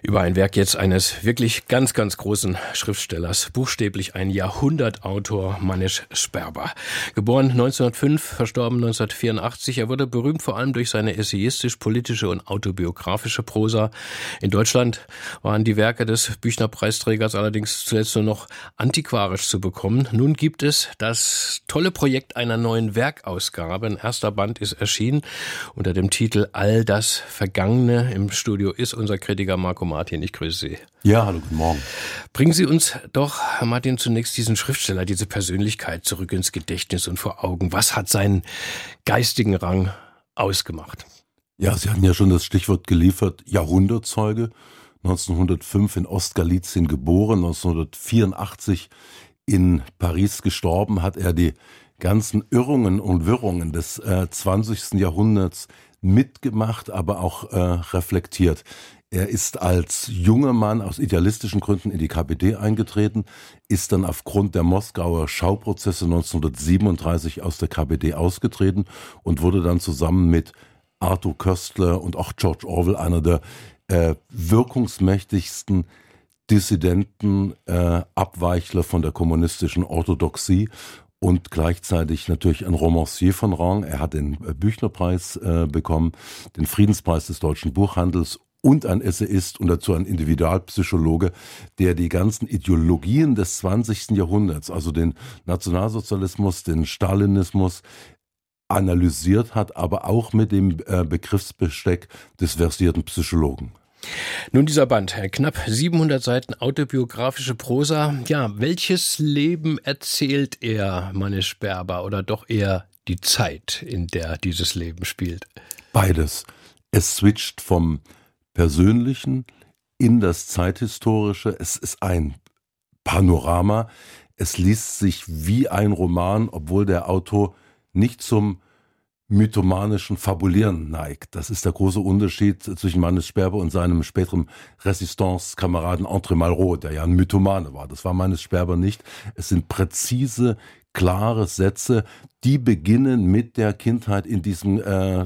über ein Werk jetzt eines wirklich ganz, ganz großen Schriftstellers, buchstäblich ein Jahrhundertautor, Manisch Sperber. Geboren 1905, verstorben 1984. Er wurde berühmt vor allem durch seine essayistisch-politische und autobiografische Prosa. In Deutschland waren die Werke des Büchnerpreisträgers allerdings zuletzt nur noch antiquarisch zu bekommen. Nun gibt es das tolle Projekt einer neuen Werkausgabe. Ein erster Band ist erschienen unter dem Titel All das Vergangene. Im Studio ist unser Kritiker Marco Martin, ich grüße Sie. Ja, hallo, guten Morgen. Bringen Sie uns doch, Herr Martin, zunächst diesen Schriftsteller, diese Persönlichkeit zurück ins Gedächtnis und vor Augen. Was hat seinen geistigen Rang ausgemacht? Ja, Sie hatten ja schon das Stichwort geliefert, Jahrhundertzeuge. 1905 in Ostgalizien geboren, 1984 in Paris gestorben, hat er die ganzen Irrungen und Wirrungen des äh, 20. Jahrhunderts mitgemacht, aber auch äh, reflektiert. Er ist als junger Mann aus idealistischen Gründen in die KPD eingetreten, ist dann aufgrund der Moskauer Schauprozesse 1937 aus der KPD ausgetreten und wurde dann zusammen mit Arthur Köstler und auch George Orwell einer der äh, wirkungsmächtigsten Dissidenten, äh, Abweichler von der kommunistischen Orthodoxie und gleichzeitig natürlich ein Romancier von Rang. Er hat den Büchnerpreis äh, bekommen, den Friedenspreis des deutschen Buchhandels und ein Essayist und dazu ein Individualpsychologe, der die ganzen Ideologien des 20. Jahrhunderts, also den Nationalsozialismus, den Stalinismus, analysiert hat, aber auch mit dem äh, Begriffsbesteck des versierten Psychologen. Nun dieser Band, knapp 700 Seiten autobiografische Prosa. Ja, welches Leben erzählt er, Mannes Sperber, oder doch eher die Zeit, in der dieses Leben spielt? Beides. Es switcht vom Persönlichen in das Zeithistorische. Es ist ein Panorama. Es liest sich wie ein Roman, obwohl der Autor nicht zum mythomanischen Fabulieren neigt. Das ist der große Unterschied zwischen Mannes Sperber und seinem späteren Resistance-Kameraden André Malraux, der ja ein Mythomane war. Das war Mannes Sperber nicht. Es sind präzise, klare Sätze, die beginnen mit der Kindheit in diesem äh,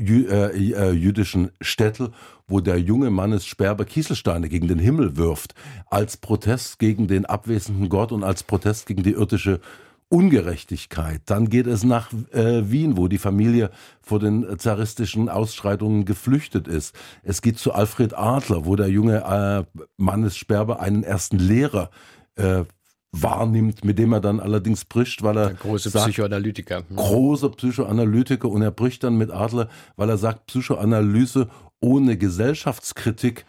jü äh, äh, jüdischen Städtel, wo der junge Mannes Sperber Kieselsteine gegen den Himmel wirft, als Protest gegen den abwesenden Gott und als Protest gegen die irdische Ungerechtigkeit. Dann geht es nach äh, Wien, wo die Familie vor den zaristischen Ausschreitungen geflüchtet ist. Es geht zu Alfred Adler, wo der junge äh, Mannes Sperber einen ersten Lehrer äh, wahrnimmt, mit dem er dann allerdings bricht, weil er Der große sagt, Psychoanalytiker. Hm. Großer Psychoanalytiker und er bricht dann mit Adler, weil er sagt, Psychoanalyse ohne Gesellschaftskritik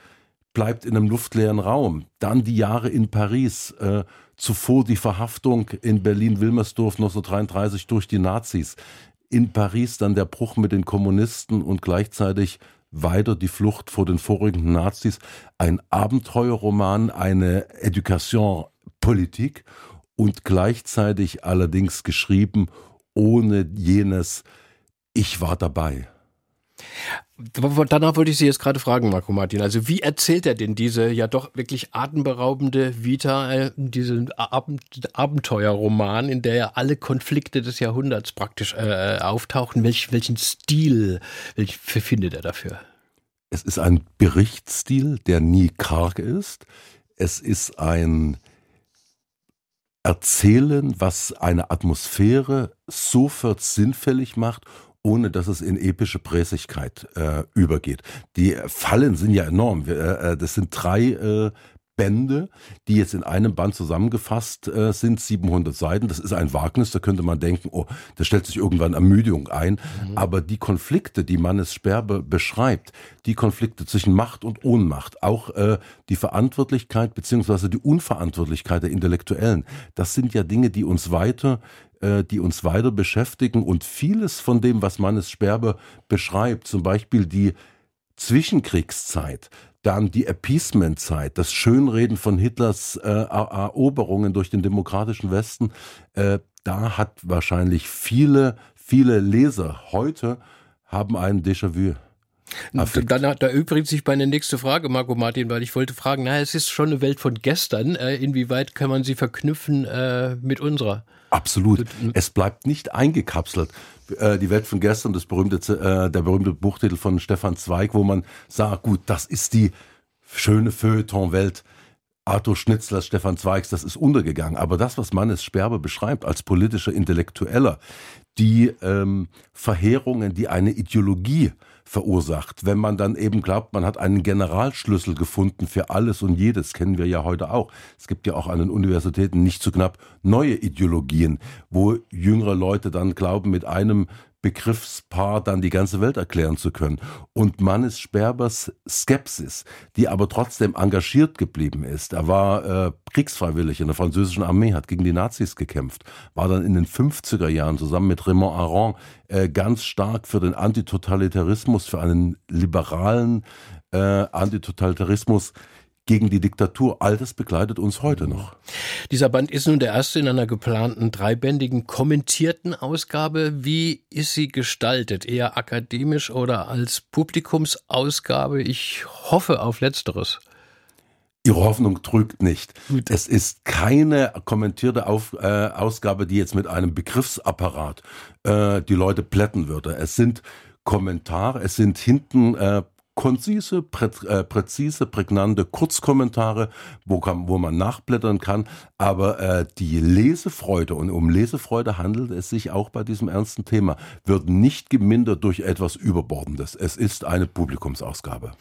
bleibt in einem luftleeren Raum. Dann die Jahre in Paris, äh, zuvor die Verhaftung in Berlin-Wilmersdorf 1933 durch die Nazis. In Paris dann der Bruch mit den Kommunisten und gleichzeitig weiter die Flucht vor den vorigen Nazis. Ein Abenteuerroman, eine Education Politik und gleichzeitig allerdings geschrieben ohne jenes Ich war dabei. Danach wollte ich Sie jetzt gerade fragen, Marco Martin. Also wie erzählt er denn diese ja doch wirklich atemberaubende Vita, diesen Abenteuerroman, in der ja alle Konflikte des Jahrhunderts praktisch äh, auftauchen? Welch, welchen Stil welch, findet er dafür? Es ist ein Berichtsstil, der nie karg ist. Es ist ein erzählen, was eine Atmosphäre sofort sinnfällig macht, ohne dass es in epische Präsigkeit äh, übergeht. Die Fallen sind ja enorm. Wir, äh, äh das sind drei äh, Bände, die jetzt in einem Band zusammengefasst äh, sind, 700 Seiten. Das ist ein Wagnis, da könnte man denken, oh, da stellt sich irgendwann Ermüdung ein. Mhm. Aber die Konflikte, die Mannes Sperbe beschreibt, die Konflikte zwischen Macht und Ohnmacht, auch äh, die Verantwortlichkeit beziehungsweise die Unverantwortlichkeit der Intellektuellen, das sind ja Dinge, die uns weiter äh, die uns weiter beschäftigen und vieles von dem, was Mannes Sperber beschreibt, zum Beispiel die Zwischenkriegszeit, dann die Appeasement-Zeit, das Schönreden von Hitlers äh, Eroberungen durch den demokratischen Westen, äh, da hat wahrscheinlich viele, viele Leser heute haben ein Déjà-vu. Affekt. Dann, da übrigens sich meine nächste Frage, Marco Martin, weil ich wollte fragen, na, es ist schon eine Welt von gestern. Äh, inwieweit kann man sie verknüpfen äh, mit unserer? Absolut. Es bleibt nicht eingekapselt. Äh, die Welt von gestern, das berühmte, äh, der berühmte Buchtitel von Stefan Zweig, wo man sagt, gut, das ist die schöne Feuilleton-Welt Arthur Schnitzler, Stefan Zweigs, das ist untergegangen. Aber das, was Mannes Sperber beschreibt als politischer Intellektueller, die ähm, Verheerungen, die eine Ideologie verursacht. Wenn man dann eben glaubt, man hat einen Generalschlüssel gefunden für alles und jedes, kennen wir ja heute auch. Es gibt ja auch an den Universitäten nicht zu knapp neue Ideologien, wo jüngere Leute dann glauben, mit einem Begriffspaar dann die ganze Welt erklären zu können. Und Mannes Sperbers Skepsis, die aber trotzdem engagiert geblieben ist. Er war äh, kriegsfreiwillig in der französischen Armee, hat gegen die Nazis gekämpft, war dann in den 50er Jahren zusammen mit Raymond Aron äh, ganz stark für den Antitotalitarismus, für einen liberalen äh, Antitotalitarismus gegen die Diktatur. All das begleitet uns heute noch. Dieser Band ist nun der erste in einer geplanten dreibändigen kommentierten Ausgabe. Wie ist sie gestaltet? Eher akademisch oder als Publikumsausgabe? Ich hoffe auf Letzteres. Ihre Hoffnung trügt nicht. Gut. Es ist keine kommentierte Auf, äh, Ausgabe, die jetzt mit einem Begriffsapparat äh, die Leute plätten würde. Es sind Kommentare, es sind hinten äh, konzise, prä, äh, präzise, prägnante Kurzkommentare, wo, kann, wo man nachblättern kann. Aber äh, die Lesefreude, und um Lesefreude handelt es sich auch bei diesem ernsten Thema, wird nicht gemindert durch etwas Überbordendes. Es ist eine Publikumsausgabe.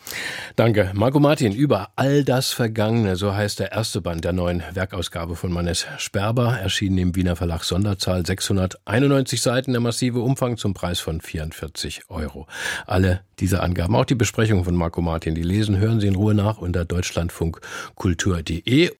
Danke. Marco Martin, über all das Vergangene, so heißt der erste Band der neuen Werkausgabe von Mannes Sperber, erschienen im Wiener Verlag Sonderzahl 691 Seiten, der massive Umfang zum Preis von 44 Euro. Alle diese Angaben, auch die Besprechung von Marco Martin, die lesen, hören Sie in Ruhe nach unter deutschlandfunkkultur.de